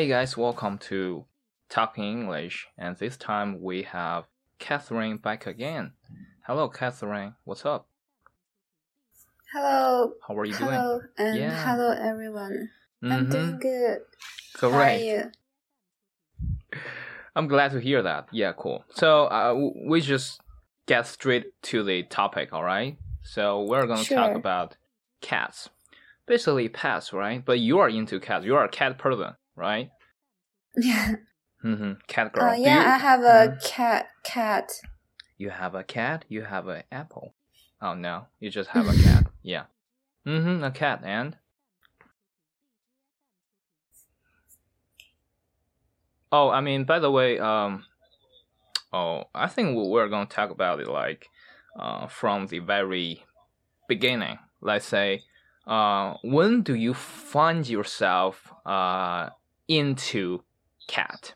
Hey guys, welcome to Talking English, and this time we have Catherine back again. Hello, Catherine. What's up? Hello. How are you hello, doing? and Yeah. hello everyone. I'm doing Mhm. good. How are Correct. you? I'm glad to hear that. Yeah, cool. So uh, we just get straight to the topic, all right? So we're gonna talk about cats, basically pets, right? But you are into cats. You are a cat person, right? Yeah. Mm-hmm. Cat girl. Uh, yeah, you- I have a Mhm. cat. Cat. You have a cat. You have an apple. Oh no, you just have a cat. Yeah. Mm-hmm. A cat and. Oh, I mean, by the way, um, oh, I think we- we're gonna talk about it like, uh, from the very beginning. Let's say, uh, when do you find yourself uh into cat?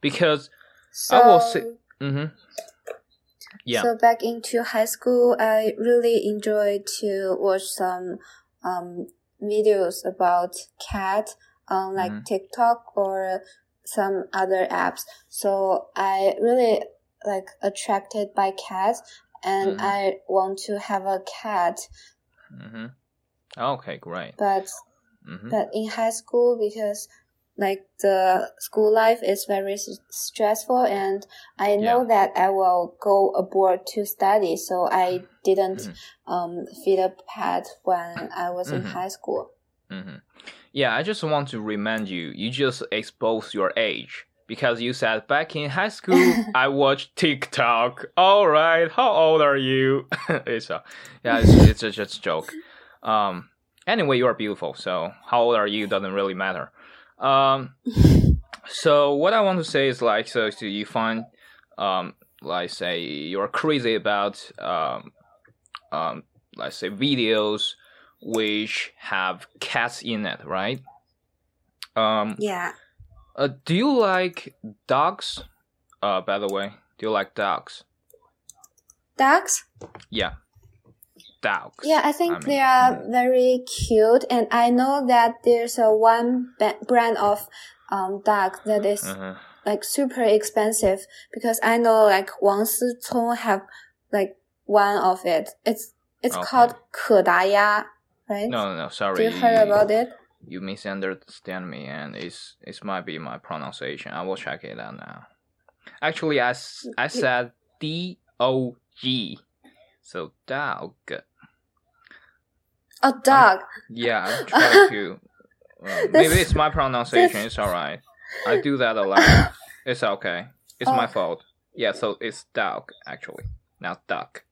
Because So, I will say- mm-hmm. Yeah. so back into high school, I really enjoyed to watch some um, videos about cat on like Mhm. TikTok or some other apps. So I really like attracted by cats, and Mhm. I want to have a cat. Mm-hmm. Okay, great. But Mm-hmm. but in high school because like the school life is very s- stressful and i know Yeah. that i will go abroad to study so i didn't Mhm. um feed a pet when i was in Mhm. high school Mm-hmm. Yeah, I just want to remind you, you just expose your age because you said back in high school I watched TikTok. All right, how old are you? it's a, yeah, it's, it's a, just a joke. Um, anyway, you are beautiful, so how old are you doesn't really matter. Um, so what I want to say is like, so, so you find, um, like say you're crazy about, um, um, let's say videos which have cats in it, right? Um, yeah uh, do you like dogs? Uh, by the way, do you like dogs? dogs Yeah, dogs. Yeah, I think I mean, they are yeah. very cute, and I know that there's a one brand of um dog that is uh -huh. like super expensive because I know like Wang Sicong have like one of it. It's it's okay. called Kedaya, right? No, no, no, sorry. Do you heard about it? You misunderstand me, and it's it might be my pronunciation. I will check it out now. Actually, I, I said D O G, so dog. A dog. Yeah, I try to. Well, maybe it's my pronunciation. It's alright. I do that a lot. It's okay. It's my Oh. fault. Yeah, so it's dog actually, not duck.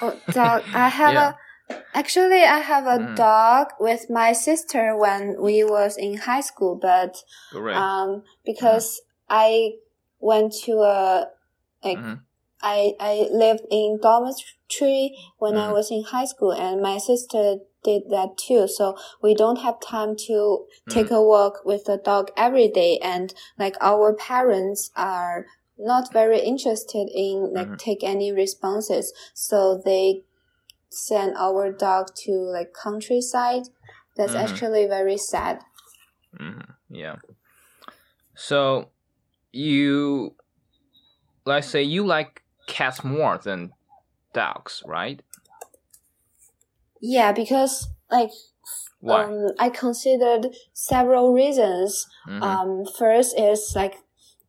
Oh, dog. I have Yeah. a. Actually, I have a Mhm. dog with my sister when we was in high school, but um, because I went to a like Mhm. I I lived in dormitory when I Mhm. was in high school, and my sister did that too. So we don't have time to take a walk with the dog every day, and like our parents are not very interested in like Mhm. take any responses, so they send our dog to like countryside. That's Mhm. actually very sad. hmm Yeah. So, you, let's say you like cats more than dogs, right? Yeah, because like Why? um, I considered several reasons. Mhm. Um, first is like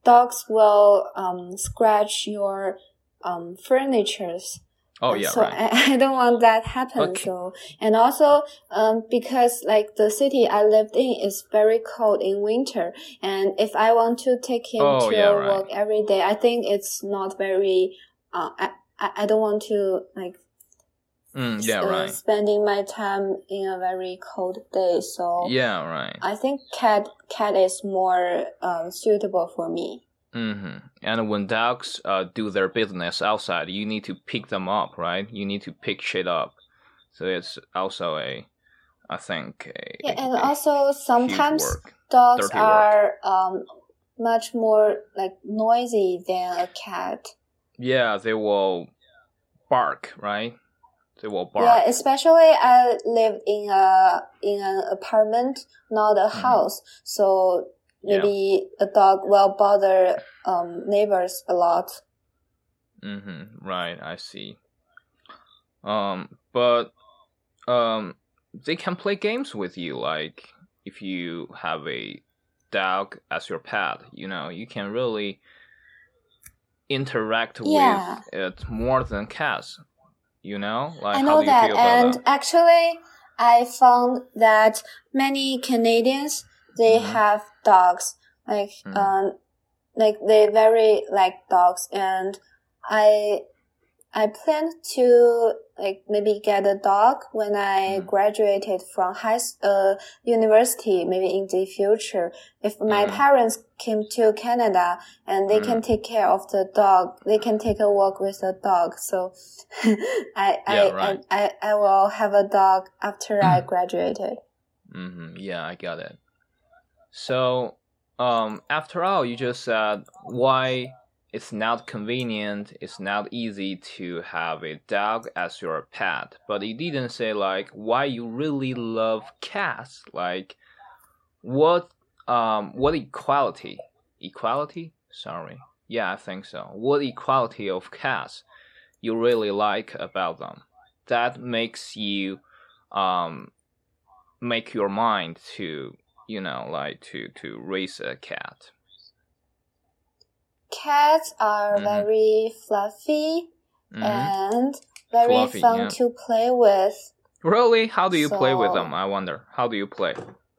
dogs will um, scratch your um, furnitures. oh yeah, so right. I, I don't want that happen. Okay. So and also um, because like the city I lived in is very cold in winter, and if I want to take him Oh, to yeah, right. work every day, I think it's not very. Uh, I, I I don't want to like Mm, yeah, right. spending my time in a very cold day. So Yeah, right. I think cat cat is more um, suitable for me. hmm And when dogs uh, do their business outside, you need to pick them up, right? You need to pick shit up. So it's also a, I think, a, Yeah, and a also sometimes dogs dirty are um much more like noisy than a cat. Yeah, they will bark, right? They will bark. Yeah, especially I lived in a in an apartment, not a house. So maybe a dog will bother um, neighbors a lot. Mm-hmm. Right, I see. Um, but um, they can play games with you. Like if you have a dog as your pet, you know, you can really interact Yeah. with it more than cats. You know, like I know that, and that? actually, I found that many Canadians they Mhm. have dogs, like Mhm. um, like they very like dogs, and I I plan to like maybe get a dog when I Mhm. graduated from high uh university, maybe in the future. If my Mhm. parents came to Canada and they can take care of the dog, they can take a walk with the dog. So I I, Yeah, right. I, I I will have a dog after I graduated. Mm-hmm. Yeah, I got it. So, um, after all, you just said why it's not convenient, it's not easy to have a dog as your pet, but you didn't say like why you really love cats. Like, what, um, what equality? Equality? Sorry. Yeah, I think so. What equality of cats you really like about them? That makes you, um, make your mind to you know like to to raise a cat Cats are Mhm. very fluffy Mhm. and very Fluffy, fun yeah. to play with. really how do you play with them i wonder how do you play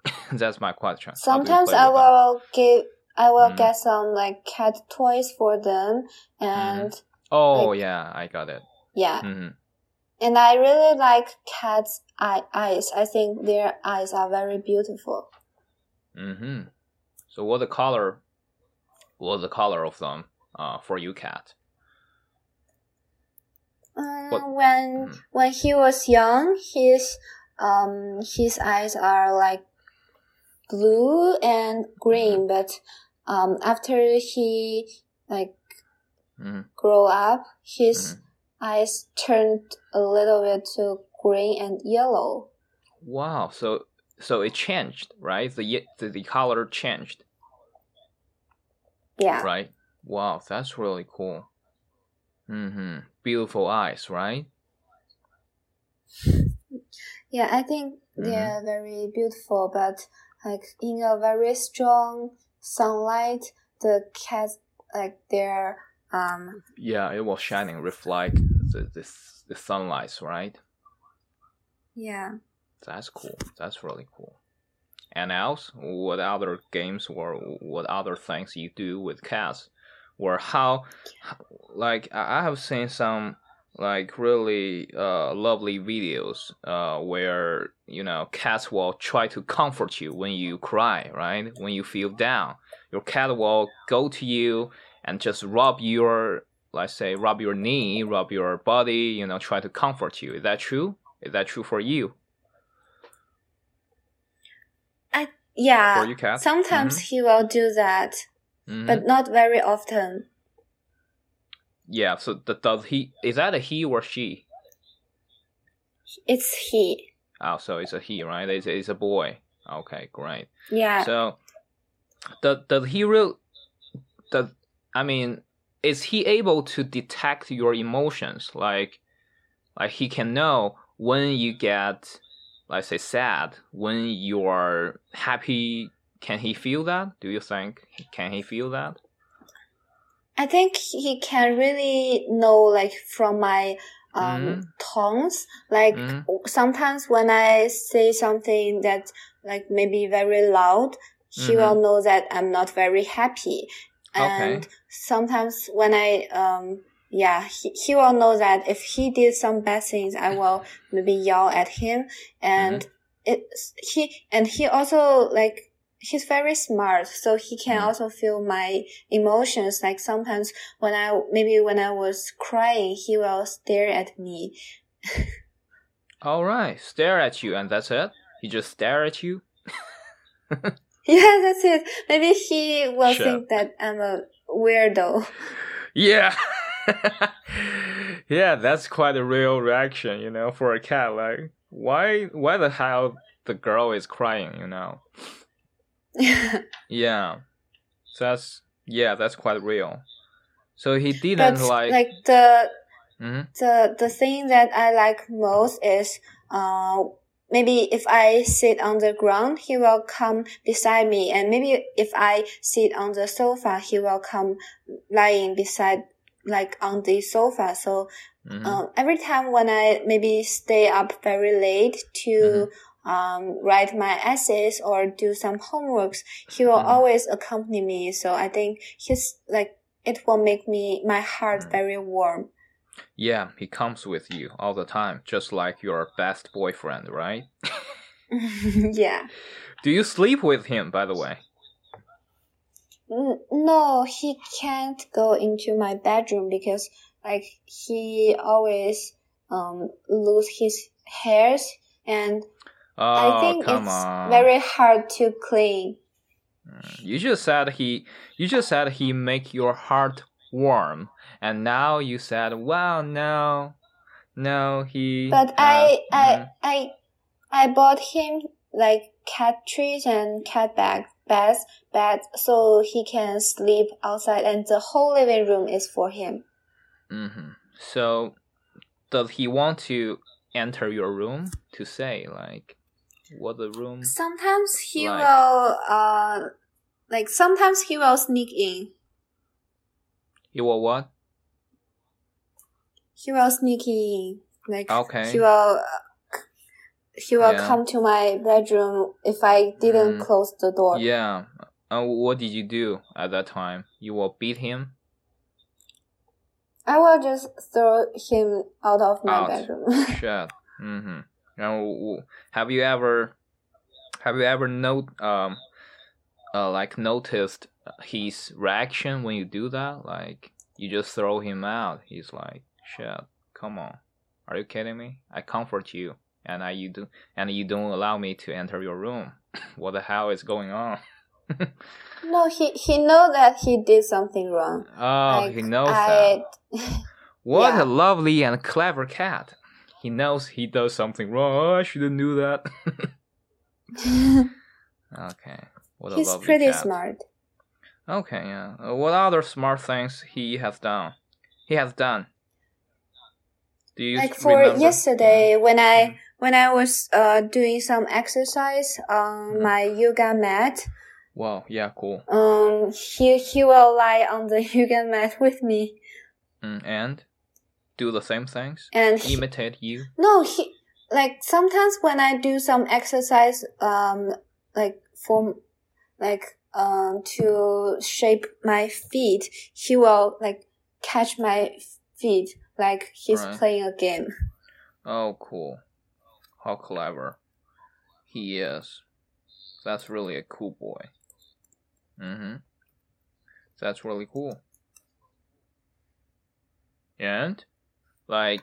that's my question How do you Sometimes I will give I will Mhm. get some like cat toys for them and oh like- yeah i got it yeah. hmm And I really like cats' eye eyes. I think their eyes are very beautiful. hmm so what the color what the color of them uh for you cat Um, What- when Mhm. when he was young, his um his eyes are like blue and green, but um after he like hmm grow up, his Mhm. eyes turned a little bit to green and yellow. wow so so it changed right the the, the color changed Yeah. right wow that's really cool hmm beautiful eyes right Yeah, I think Mhm. they're very beautiful, but like in a very strong sunlight, the cats like their um Yeah, it was shining, reflect the this the sunlight, right? yeah. That's cool. That's really cool. And else, what other games or what other things you do with cats, or how, like I have seen some like really uh lovely videos uh where you know cats will try to comfort you when you cry, right? When you feel down, your cat will go to you and just rub your let's say rub your knee, rub your body, you know, try to comfort you. Is that true? Is that true for you? Yeah. For you, cat? Sometimes he will do that, Mhm. but not very often. yeah. So th- does he? Is that a he or she? It's he. Oh, so it's a he, right? It's, it's a boy. Okay, great. Yeah. So, does does he real? Does I mean, is he able to detect your emotions? Like, like he can know when you get, let's say, sad, when you are happy. Can he feel that? Do you think? Can he feel that? I think he can really know like from my um Mhm. tones. Like Mhm. sometimes when I say something that like maybe very loud, he Mhm. will know that I'm not very happy. Okay. And sometimes when I um yeah, he, he will know that if he did some bad things, I will maybe yell at him and Mm-hmm. it he and he also like he's very smart so he can Mhm. also feel my emotions like sometimes when i maybe when i was crying he will stare at me All right, stare at you, and that's it. He just stare at you. yeah that's it maybe he will Sure. think that i'm a weirdo Yeah. yeah, that's quite a real reaction, you know, for a cat. Like, why, why the hell the girl is crying, you know? Yeah, so that's yeah, that's quite real. So he didn't but like, like the Mhm. the the thing that I like most is uh maybe if I sit on the ground, he will come beside me, and maybe if I sit on the sofa, he will come lying beside like on the sofa. So Mhm. um, every time when I maybe stay up very late to um, write my essays or do some homeworks, he will Mhm. always accompany me. So I think he's like it will make me my heart Mm. very warm. yeah, he comes with you all the time, just like your best boyfriend, right? yeah. Do you sleep with him, by the way? No, he can't go into my bedroom because like he always um lose his hairs and Oh, I think it's on. very hard to clean. Mm, You just said he. You just said he make your heart warm, and now you said, "Wow, no, no, he." But uh, I I mhm. I I bought him like cat trees and cat bag beds beds so he can sleep outside and the whole living room is for him. Mhm. So, does he want to enter your room to say like, what the room? Sometimes he Like- will uh like sometimes he will sneak in. He will what? He will sneak in. Like Okay. he will he will Yeah. come to my bedroom if I didn't Mm. close the door. Yeah. Uh, what did you do at that time? You will beat him. I will just throw him out of my Out. bedroom. Shit. Mm-hmm. Now, w- have you ever, have you ever note, um, uh, like noticed his reaction when you do that? Like you just throw him out. He's like, "Shit, come on, are you kidding me? I comfort you, and I you do, and you don't allow me to enter your room. what the hell is going on?" no, he he know that he did something wrong. oh, Like, he knows that. What yeah. a lovely and clever cat. He knows he does something wrong. Oh, I shouldn't do that. okay. What a He's pretty cat. smart. Okay, yeah. Uh, what other smart things he has done? He has done. Do you like for remember? yesterday when. I when I was uh doing some exercise on Mhm. my yoga mat, Wow, yeah, cool. um he he will lie on the yoga mat with me Mm, and do the same things. and he, Imitate you. no he like sometimes when I do some exercise um like for like um to shape my feet, he will like catch my feet like he's Right. playing a game. Oh, cool. How clever he is. That's really a cool boy. Mm-hmm. That's really cool. And, like,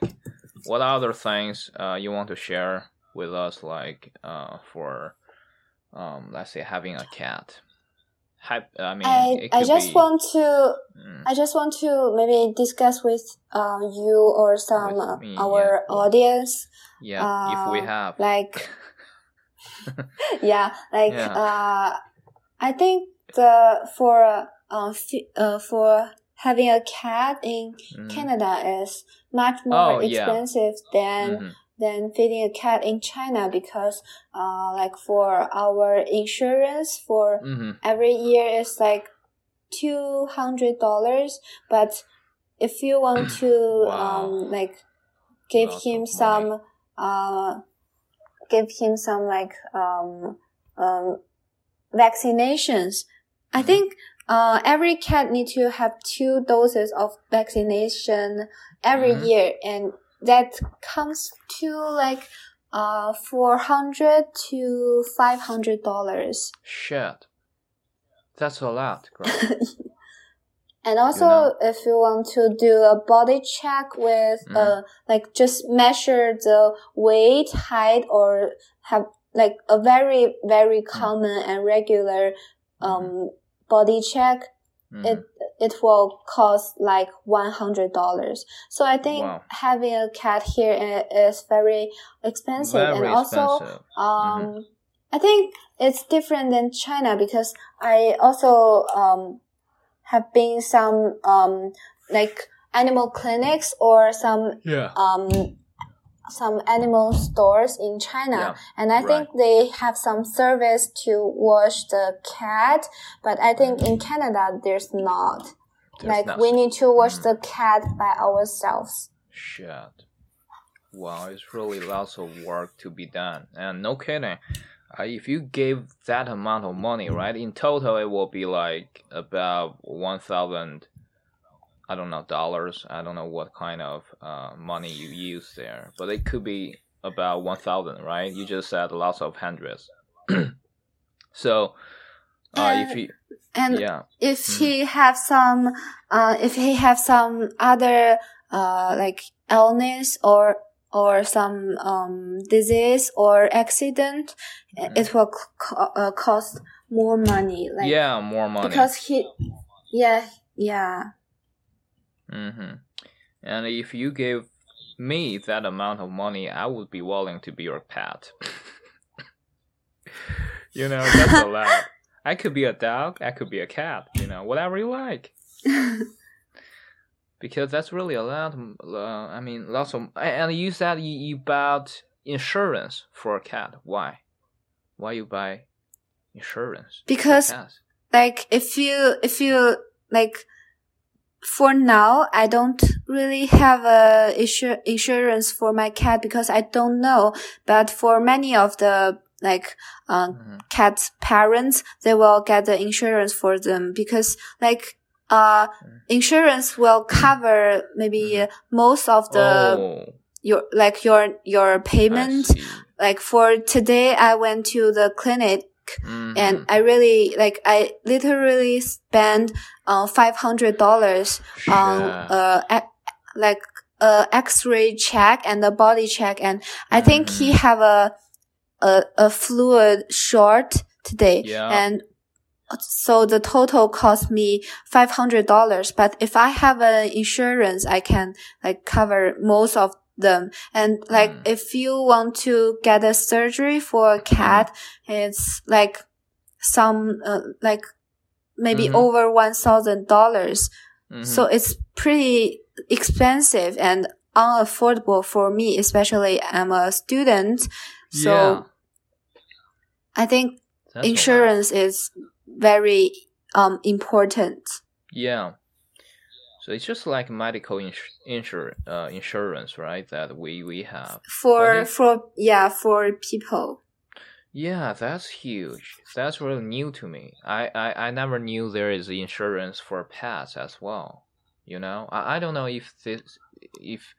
what other things uh, you want to share with us, like, uh, for, um, let's say, having a cat? Hy- I mean, I I just be- want to Mm, I just want to maybe discuss with uh, you or some uh, me, our yeah, audience, yeah, if we uh, have. like yeah, like Yeah. uh, I think the for uh, uh for having a cat in Mhm. Canada is much more Oh, yeah. expensive than Mhm. Than feeding a cat in China because uh like for our insurance for Mhm. every year is like two hundred dollars but if you want to Wow. um like give Lots him some uh give him some like um um vaccinations i Mhm. think uh every cat need to have two doses of vaccination every Mhm. year and that comes to like uh 400 to 500 dollars Shit. That's a lot. And also, know? if you want to do a body check with, Mhm. uh, like just measure the weight, height, or have like a very, very Mm. common and regular, um, body check, It, it will cost like $100. So I think Wow. having a cat here is very expensive. Very and also, expensive. um, I think it's different than China because I also um have been some um like animal clinics or some Yeah. um some animal stores in China Yeah, and I think they have some service to wash the cat but I think in Canada there's not There's like not- we need to wash Mm. the cat by ourselves Shit. Wow, it's really lots of work to be done. And no kidding. Uh, if you gave that amount of money, right, in total it will be like about 1,000, I don't know, dollars. I don't know what kind of uh, money you use there. But it could be about 1,000, right? You just said lots of hundreds. so, uh, if Uh, you, and yeah. if Mm. he have some uh if he have some other uh like illness or or some um disease or accident Mhm. it will co- uh, cost more money like yeah, more money. because he yeah yeah Mm-hmm. And if you gave me that amount of money, I would be willing to be your pet. you know, that's allowed. I could be a dog, I could be a cat, you know, whatever you like. Because that's really allowed. m- Uh, I mean, lots of. And you said you, you bought insurance for a cat. Why? Why you buy insurance? Because like if you if you like for now i don't really have a insur- insurance for my cat because i don't know. But for many of the like uh, cat parents they will get the insurance for them because like uh Mm. insurance will cover maybe Mhm. most of the oh, your like your your payment. like for today i went to the clinic Mhm. and I really like I literally spent uh five hundred dollars on uh e- like a X-ray check and a body check, and I think he Mhm. have a a a fluid short today, Yeah. and so the total cost me five hundred dollars. But if I have an insurance, I can like cover most of them. And like Mm. if you want to get a surgery for a cat, it's like some uh, like maybe Mhm. over one thousand dollars. Mhm. So it's pretty expensive and unaffordable for me, especially I'm a student. So Yeah. I think That's insurance is very um important. Yeah. So it's just like medical ins- insur- uh, insurance, right? That we we have. For for yeah, for people. Yeah, that's huge. That's really new to me. I, I, I never knew there is insurance for pets as well. You know, I, I don't know if this if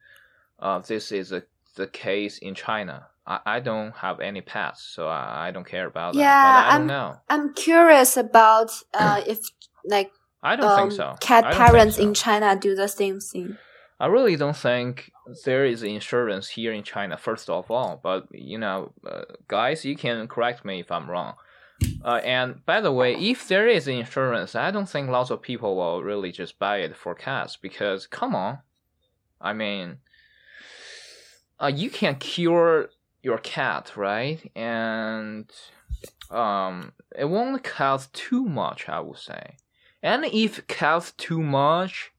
uh this is a, the case in China. I, I don't have any pets, so I, I don't care about that. Yeah, I don't I'm- know. I'm curious about uh if like I don't um think so. cat I don't think parents so. in China do the same thing. I really don't think there is insurance here in China, first of all. But, you know, uh, guys, you can correct me if I'm wrong. Uh, and by the way, if there is insurance, I don't think lots of people will really just buy it for cats because, come on. I mean, uh, you can cure your cat, right? And um, it won't cost too much, I would say. And if costs too much,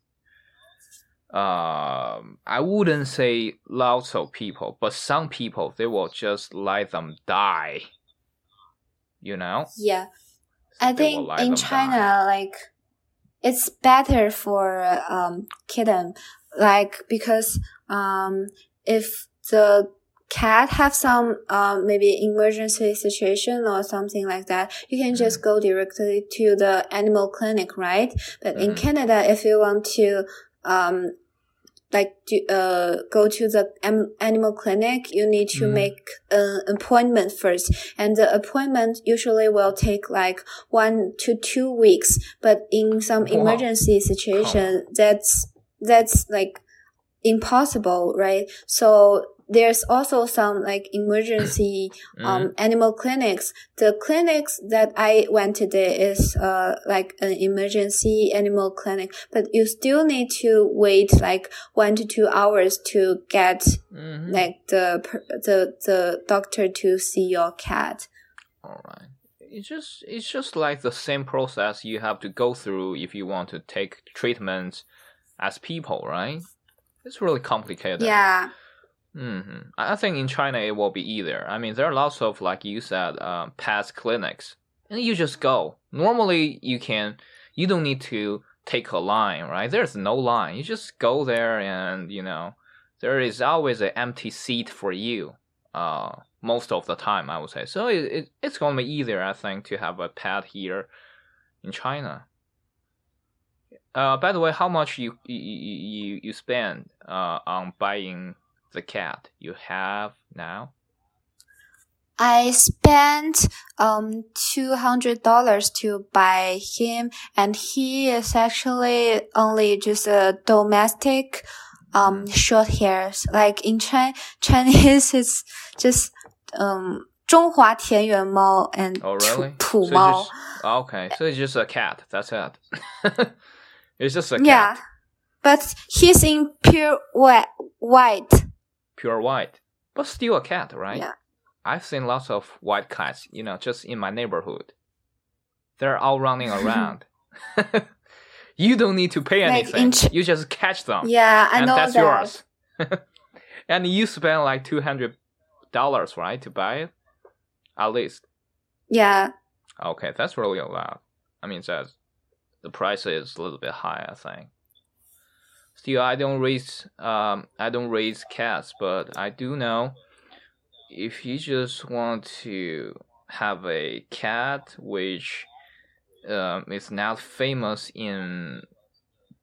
um, I wouldn't say lots of people, but some people they will just let them die. You know, Yeah. I They think in China, die. like it's better for um kitten, like because um if the cat have some um maybe emergency situation or something like that, you can just go directly to the animal clinic, right? But in Mhm. Canada, if you want to um like do, uh go to the animal clinic, you need to Mhm. make an appointment first, and the appointment usually will take like one to two weeks. But in some Wow. emergency situation, that's that's like impossible, right? So there's also some like emergency Mhm. um animal clinics. The clinics that I went today is uh like an emergency animal clinic, but you still need to wait like one to two hours to get Mhm. like the the the doctor to see your cat. All right. It's just it's just like the same process you have to go through if you want to take treatments as people, right? It's really complicated. Yeah. Hmm I think in China it will be either. I mean, there are lots of like you said, um, pet clinics, and you just go. Normally, you can you don't need to take a line, right? There's no line. You just go there, and you know there is always an empty seat for you. Uh, most of the time, I would say. So it, it it's gonna be easier, I think, to have a pet here in China. Uh, by the way, how much you you you, you spend uh, on buying the cat you have now? I spent um two hundred dollars to buy him, and he is actually only just a domestic um short hairs. Like in Chi- Chinese, it's just um 中华田园猫 and Oh, really? 土 So 猫 it's just, okay, so it's just a cat. That's it. it's just a cat. Yeah, but he's in pure white. Pure white, but still a cat, right? Yeah. I've seen lots of white cats, you know, just in my neighborhood. They're all running around. you don't need to pay Like anything. in Ch- you just catch them. Yeah, I and know that's that. yours. and you spend like two hundred dollars, right, to buy it, at least. Yeah, Okay, that's really a lot. I mean, that's the price is a little bit high, I think. Still, I don't raise um I don't raise cats, but I do know if you just want to have a cat which um is not famous in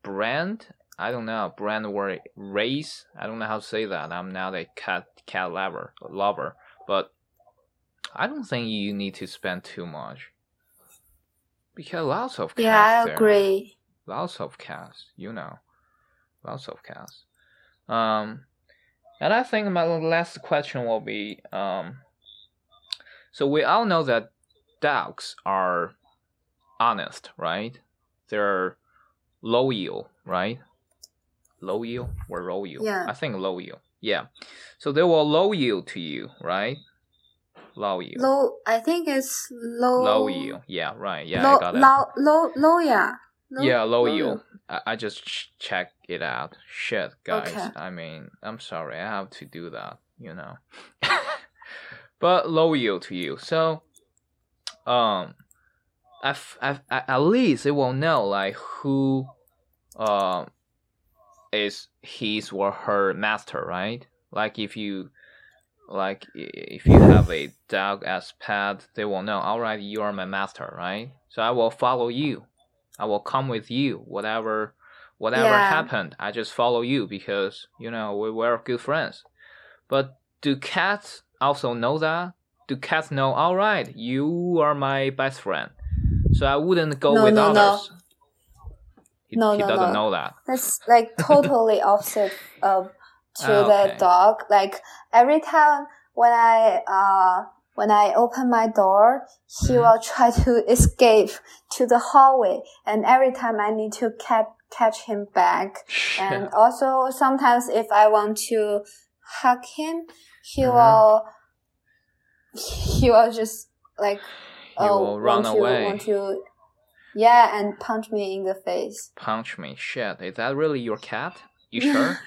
brand, I don't know brand or race. I don't know how to say that. I'm not a cat cat lover lover, but I don't think you need to spend too much. Because lots of cats. yeah, I there. agree. Lots of cats, you know. Lots of cats. Um and I think my last question will be um so we all know that dogs are honest, right? They're loyal, right? Loyal or loyal? Yeah. I think loyal. Yeah. So they were loyal to you, right? Loyal. Low, I think it's low. Loyal. Yeah, right. Yeah, low, I got that. low, low, low, yeah. Low- yeah, loyal. I, I just ch- check it out. Shit, guys. Okay. I mean, I'm sorry. I have to do that, you know. but loyal to you. So, um, I, f- I, I- at least it will know like who, um, is his or her master, right? Like if you, like if you have a dog as pet, they will know. All right, you are my master, right? So I will follow you. I will come with you. Whatever, whatever Yeah. happened, I just follow you because you know we were good friends. But do cats also know that? Do cats know? All right, you are my best friend, so I wouldn't go No, with no, no. others. He, No, he no, doesn't no. know that. That's like totally opposite of to Ah, okay. the dog. Like every time when I uh when I open my door, he Mhm. will try to escape to the hallway, and every time I need to catch catch him back. And also sometimes if I want to hug him, he Uh-huh. will he will just like He oh will run want away. want to yeah and punch me in the face. Punch me. Shit, is that really your cat? You sure?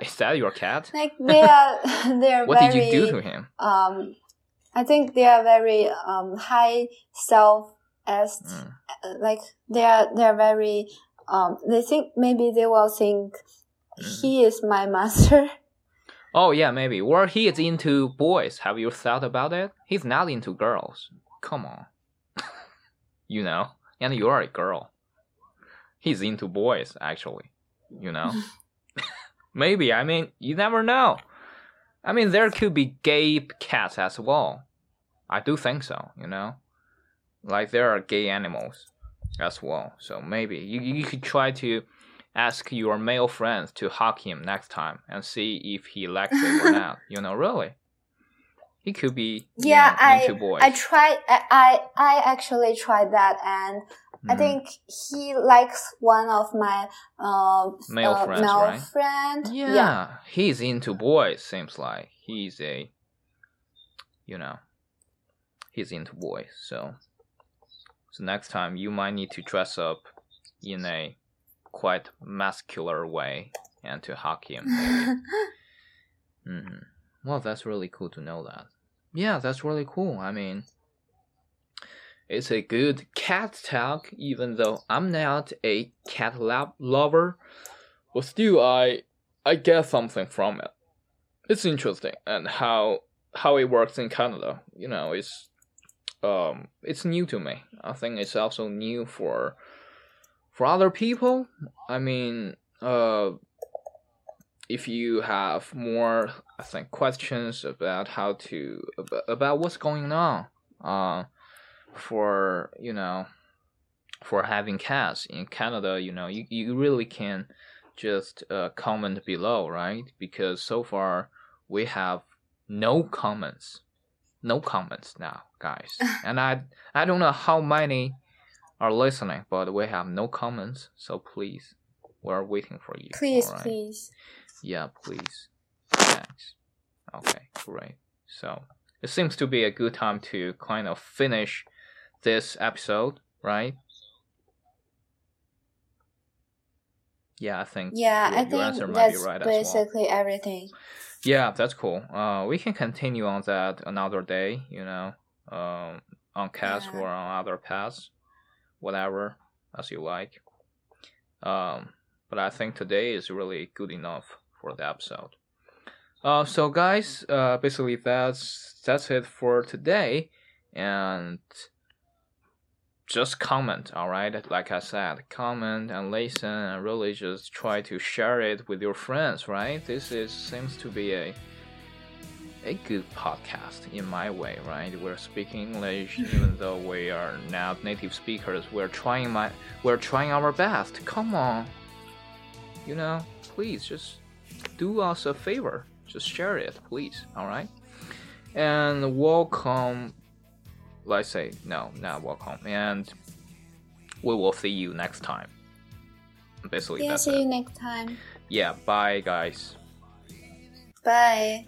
is that your cat? Like they are they are What very did you do to him? um I think they are very um high self est Mm. like they are they are very um they think maybe they will think Mm. he is my master. Oh yeah, maybe. Or he is into boys. Have you thought about it? He's not into girls. Come on. you know, and you are a girl. He's into boys, actually. You know. maybe. I mean, you never know. I mean, there could be gay cats as well. I do think so. You know, like there are gay animals as well. So maybe you you could try to ask your male friends to hug him next time and see if he likes it or not. You know, really. He could be you Yeah, know, I. I tried I I I actually tried that and I Mhm. think he likes one of my uh, Male uh, friends, male right? friend. Yeah, he's into boys. Seems like he's a, you know, he's into boys. So, so next time you might need to dress up in a quite muscular way and to hug him. mm-hmm. Well, that's really cool to know that. Yeah, that's really cool. I mean, it's a good cat talk, even though I'm not a cat lab lover, but still, I I get something from it. It's interesting and how how it works in Canada. You know, it's um it's new to me. I think it's also new for for other people. I mean, uh if you have more I think questions about how to about, about what's going on uh for you know for having cats in Canada, you know, you, you really can just uh, comment below, right? Because so far we have no comments, no comments now, guys. and I I don't know how many are listening, but we have no comments. So please, we're waiting for you. Please, right? please. Yeah, please. Thanks. Okay, great. So it seems to be a good time to kind of finish this episode, right? Yeah, I think. Yeah, your, I think that's right basically well. everything. Yeah, that's cool. Uh, we can continue on that another day. You know, um, on cast yeah. or on other paths, whatever as you like. Um, but I think today is really good enough for the episode. Uh, so guys, uh, basically that's that's it for today, and just comment, all right? Like I said, comment and listen and really just try to share it with your friends, right? This is seems to be a a good podcast in my way, right? We're speaking English even though we are not native speakers. We're trying my we're trying our best. Come on. You know, please just do us a favor. Just share it, please. All right? And welcome let's say no, not welcome, and we will see you next time. Basically, yeah, see it. you next time. Yeah, bye, guys. Bye.